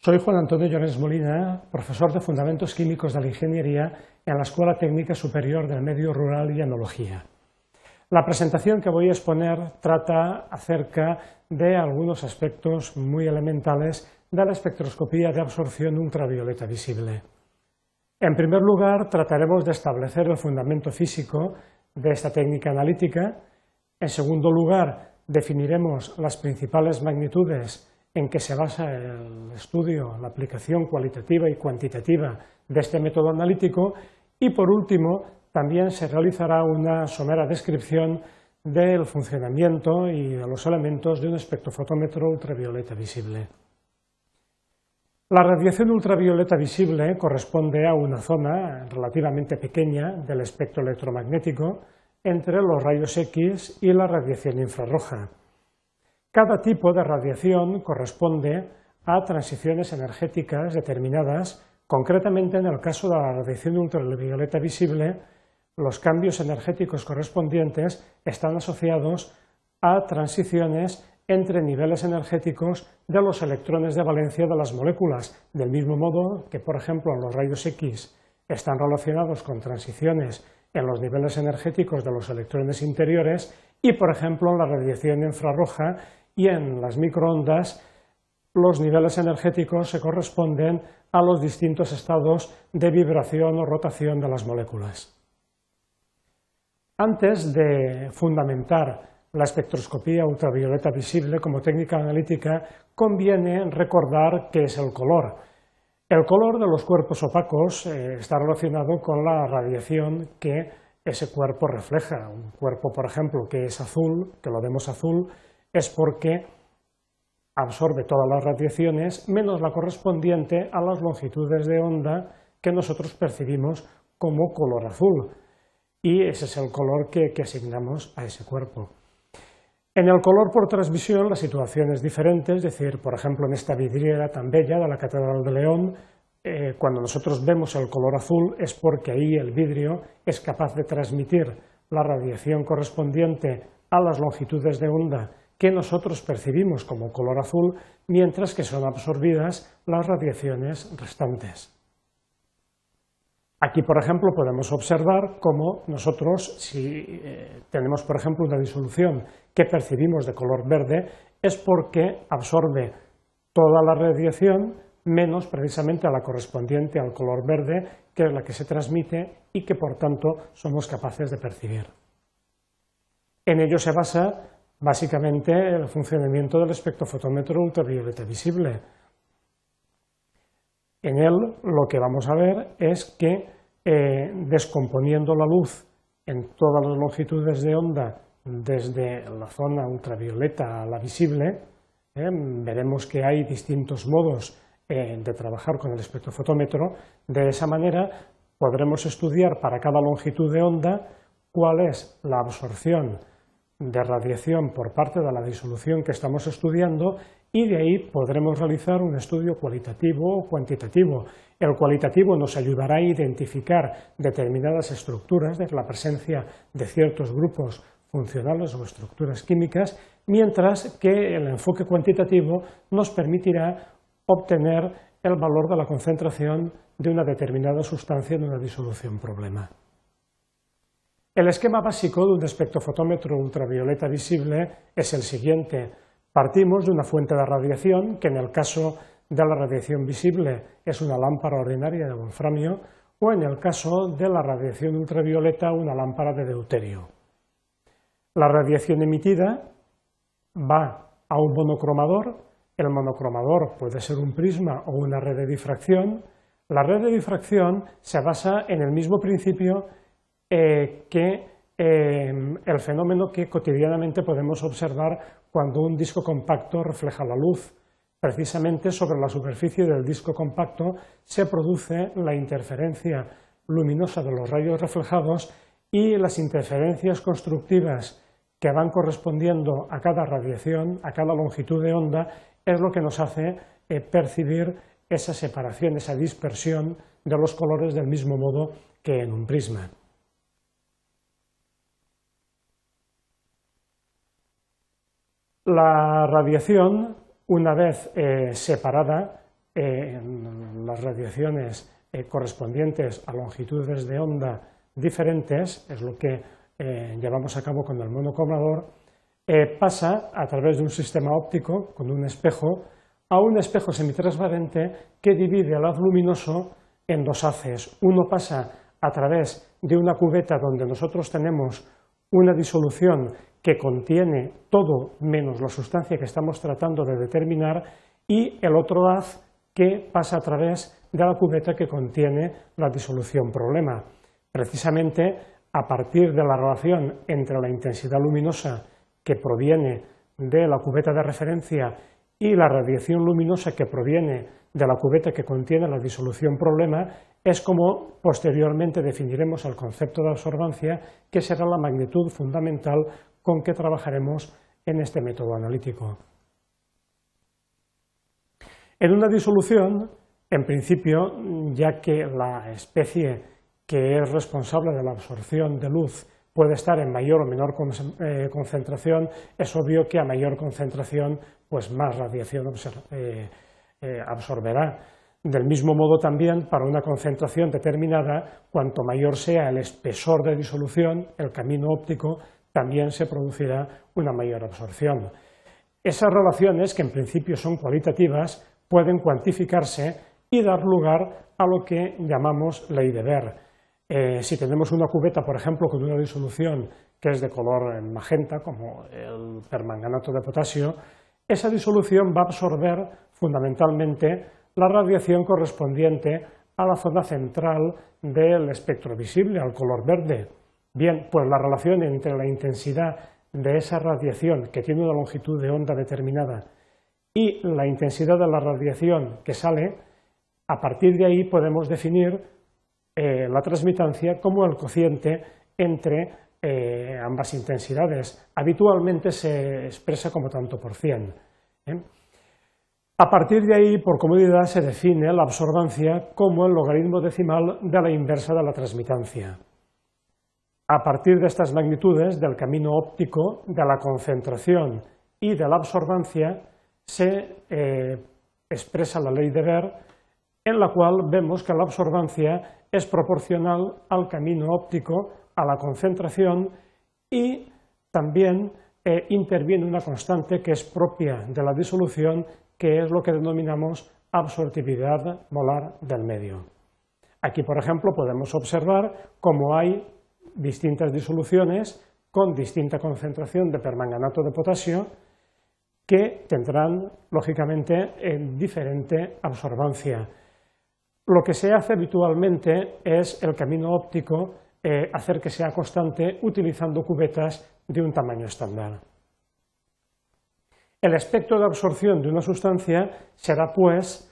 Soy Juan Antonio Llorens Molina, profesor de Fundamentos Químicos de la Ingeniería en la Escuela Técnica Superior del Medio Rural y Enología. La presentación que voy a exponer trata acerca de algunos aspectos muy elementales de la espectroscopía de absorción ultravioleta visible. En primer lugar, trataremos de establecer el fundamento físico de esta técnica analítica. En segundo lugar, definiremos las principales magnitudes en que se basa el estudio, la aplicación cualitativa y cuantitativa de este método analítico. Y por último, también se realizará una somera descripción del funcionamiento y de los elementos de un espectrofotómetro ultravioleta visible. La radiación ultravioleta visible corresponde a una zona relativamente pequeña del espectro electromagnético entre los rayos X y la radiación infrarroja. Cada tipo de radiación corresponde a transiciones energéticas determinadas, concretamente en el caso de la radiación ultravioleta visible, los cambios energéticos correspondientes están asociados a transiciones entre niveles energéticos de los electrones de valencia de las moléculas, del mismo modo que, por ejemplo, los rayos X están relacionados con transiciones en los niveles energéticos de los electrones interiores y, por ejemplo, en la radiación infrarroja y en las microondas los niveles energéticos se corresponden a los distintos estados de vibración o rotación de las moléculas. Antes de fundamentar la espectroscopía ultravioleta visible como técnica analítica, conviene recordar qué es el color. El color de los cuerpos opacos eh, está relacionado con la radiación que ese cuerpo refleja. Un cuerpo, por ejemplo, que es azul, que lo vemos azul, es porque absorbe todas las radiaciones menos la correspondiente a las longitudes de onda que nosotros percibimos como color azul. Y ese es el color que asignamos a ese cuerpo. En el color por transmisión la situación es diferente, es decir, por ejemplo, en esta vidriera tan bella de la Catedral de León, eh, cuando nosotros vemos el color azul es porque ahí el vidrio es capaz de transmitir la radiación correspondiente a las longitudes de onda que nosotros percibimos como color azul, mientras que son absorbidas las radiaciones restantes. Aquí, por ejemplo, podemos observar cómo nosotros, si eh, tenemos, por ejemplo, una disolución que percibimos de color verde, es porque absorbe toda la radiación menos precisamente a la correspondiente al color verde, que es la que se transmite y que, por tanto, somos capaces de percibir. En ello se basa básicamente el funcionamiento del espectrofotómetro ultravioleta visible, en él lo que vamos a ver es que eh, descomponiendo la luz en todas las longitudes de onda desde la zona ultravioleta a la visible, eh, veremos que hay distintos modos eh, de trabajar con el espectrofotómetro. De esa manera podremos estudiar para cada longitud de onda cuál es la absorción de radiación por parte de la disolución que estamos estudiando y de ahí podremos realizar un estudio cualitativo o cuantitativo. El cualitativo nos ayudará a identificar determinadas estructuras de la presencia de ciertos grupos funcionales o estructuras químicas, mientras que el enfoque cuantitativo nos permitirá obtener el valor de la concentración de una determinada sustancia en una disolución problema. El esquema básico de un espectrofotómetro ultravioleta visible es el siguiente. Partimos de una fuente de radiación, que en el caso de la radiación visible es una lámpara ordinaria de wolframio, o en el caso de la radiación ultravioleta una lámpara de deuterio. La radiación emitida va a un monocromador, el monocromador puede ser un prisma o una red de difracción. La red de difracción se basa en el mismo principio eh, que eh, el fenómeno que cotidianamente podemos observar cuando un disco compacto refleja la luz. Precisamente sobre la superficie del disco compacto se produce la interferencia luminosa de los rayos reflejados y las interferencias constructivas que van correspondiendo a cada radiación, a cada longitud de onda, es lo que nos hace eh, percibir esa separación, esa dispersión de los colores del mismo modo que en un prisma. La radiación, una vez eh, separada, las radiaciones correspondientes a longitudes de onda diferentes, es lo que llevamos a cabo con el monocromador, pasa a través de un sistema óptico con un espejo a un espejo semitransparente que divide el haz luminoso en dos haces. Uno pasa a través de una cubeta donde nosotros tenemos una disolución que contiene todo menos la sustancia que estamos tratando de determinar y el otro haz que pasa a través de la cubeta que contiene la disolución problema. Precisamente a partir de la relación entre la intensidad luminosa que proviene de la cubeta de referencia y la radiación luminosa que proviene de la cubeta que contiene la disolución problema es como posteriormente definiremos el concepto de absorbancia, que será la magnitud fundamental con que trabajaremos en este método analítico. En una disolución, en principio, ya que la especie que es responsable de la absorción de luz puede estar en mayor o menor eh, concentración, es obvio que a mayor concentración pues más radiación eh, eh, absorberá. Del mismo modo también, para una concentración determinada, cuanto mayor sea el espesor de disolución, el camino óptico, también se producirá una mayor absorción. Esas relaciones, que en principio son cualitativas, pueden cuantificarse y dar lugar a lo que llamamos ley de Ver. Eh, si tenemos una cubeta, por ejemplo, con una disolución que es de color magenta, como el permanganato de potasio, esa disolución va a absorber fundamentalmente la radiación correspondiente a la zona central del espectro visible, al color verde. Bien, pues la relación entre la intensidad de esa radiación que tiene una longitud de onda determinada y la intensidad de la radiación que sale, a partir de ahí podemos definir eh, la transmitancia como el cociente entre eh, ambas intensidades. Habitualmente se expresa como tanto por cien. ¿eh? A partir de ahí, por comodidad, se define la absorbancia como el logaritmo decimal de la inversa de la transmitancia. A partir de estas magnitudes del camino óptico, de la concentración y de la absorbancia, se eh, expresa la ley de Ver, en la cual vemos que la absorbancia es proporcional al camino óptico a la concentración y también eh, interviene una constante que es propia de la disolución, que es lo que denominamos absortividad molar del medio. Aquí, por ejemplo, podemos observar cómo hay distintas disoluciones con distinta concentración de permanganato de potasio que tendrán, lógicamente, diferente absorbancia. Lo que se hace habitualmente es el camino óptico eh, hacer que sea constante utilizando cubetas de un tamaño estándar. El espectro de absorción de una sustancia será, pues,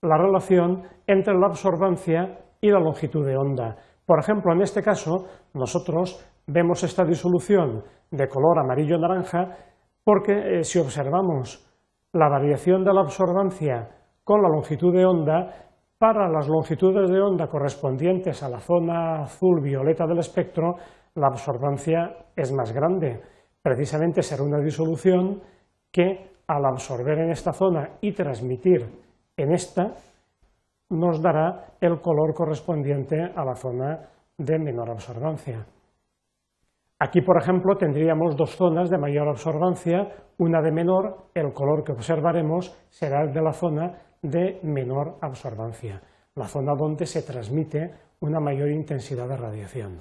la relación entre la absorbancia y la longitud de onda. Por ejemplo, en este caso, nosotros vemos esta disolución de color amarillo-naranja porque eh, si observamos la variación de la absorbancia con la longitud de onda, para las longitudes de onda correspondientes a la zona azul-violeta del espectro, la absorbancia es más grande. Precisamente será una disolución que al absorber en esta zona y transmitir en esta, nos dará el color correspondiente a la zona de menor absorbancia. Aquí, por ejemplo, tendríamos dos zonas de mayor absorbancia, una de menor, el color que observaremos será el de la zona de menor absorbancia, la zona donde se transmite una mayor intensidad de radiación.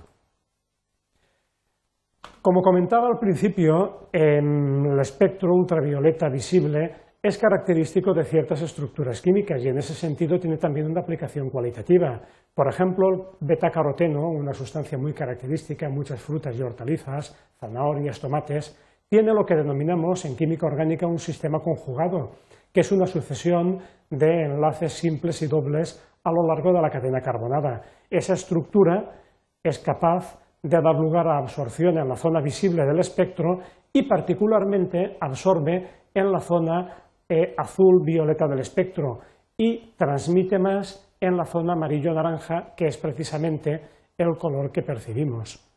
Como comentaba al principio, el espectro ultravioleta visible es característico de ciertas estructuras químicas y en ese sentido tiene también una aplicación cualitativa. Por ejemplo, el beta-caroteno, una sustancia muy característica en muchas frutas y hortalizas, zanahorias, tomates, tiene lo que denominamos en química orgánica un sistema conjugado, que es una sucesión de enlaces simples y dobles a lo largo de la cadena carbonada. Esa estructura es capaz de dar lugar a absorción en la zona visible del espectro y particularmente absorbe en la zona eh, azul-violeta del espectro y transmite más en la zona amarillo-naranja, que es precisamente el color que percibimos.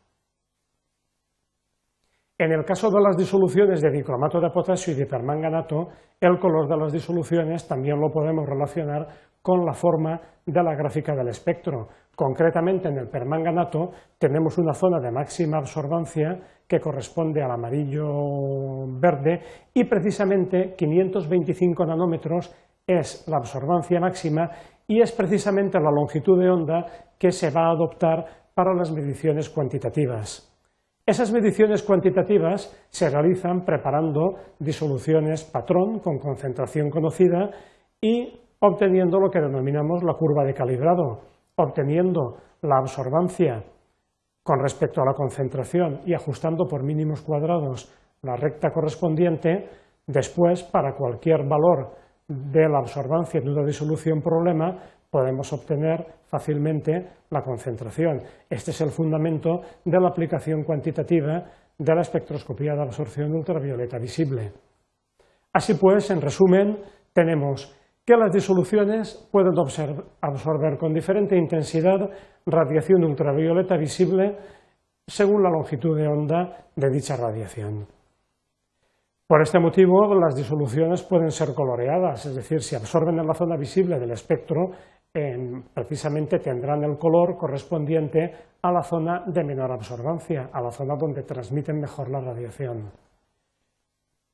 En el caso de las disoluciones de dicromato de potasio y de hipermanganato, el color de las disoluciones también lo podemos relacionar con la forma de la gráfica del espectro. Concretamente, en el permanganato tenemos una zona de máxima absorbancia que corresponde al amarillo verde y precisamente 525 nanómetros es la absorbancia máxima y es precisamente la longitud de onda que se va a adoptar para las mediciones cuantitativas. Esas mediciones cuantitativas se realizan preparando disoluciones patrón con concentración conocida y obteniendo lo que denominamos la curva de calibrado, obteniendo la absorbancia con respecto a la concentración y ajustando por mínimos cuadrados la recta correspondiente, después para cualquier valor de la absorbancia de una disolución problema podemos obtener fácilmente la concentración. Este es el fundamento de la aplicación cuantitativa de la espectroscopía de absorción ultravioleta visible. Así pues, en resumen, tenemos que las disoluciones pueden absorber con diferente intensidad radiación ultravioleta visible según la longitud de onda de dicha radiación. Por este motivo, las disoluciones pueden ser coloreadas, es decir, si absorben en la zona visible del espectro, precisamente tendrán el color correspondiente a la zona de menor absorbancia, a la zona donde transmiten mejor la radiación.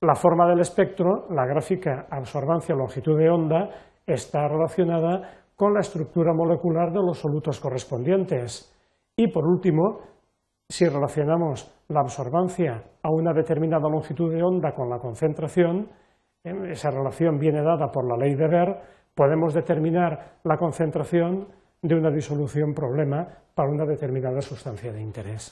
La forma del espectro, la gráfica absorbancia-longitud de onda, está relacionada con la estructura molecular de los solutos correspondientes. Y por último, si relacionamos la absorbancia a una determinada longitud de onda con la concentración, esa relación viene dada por la ley de Ver, podemos determinar la concentración de una disolución problema para una determinada sustancia de interés.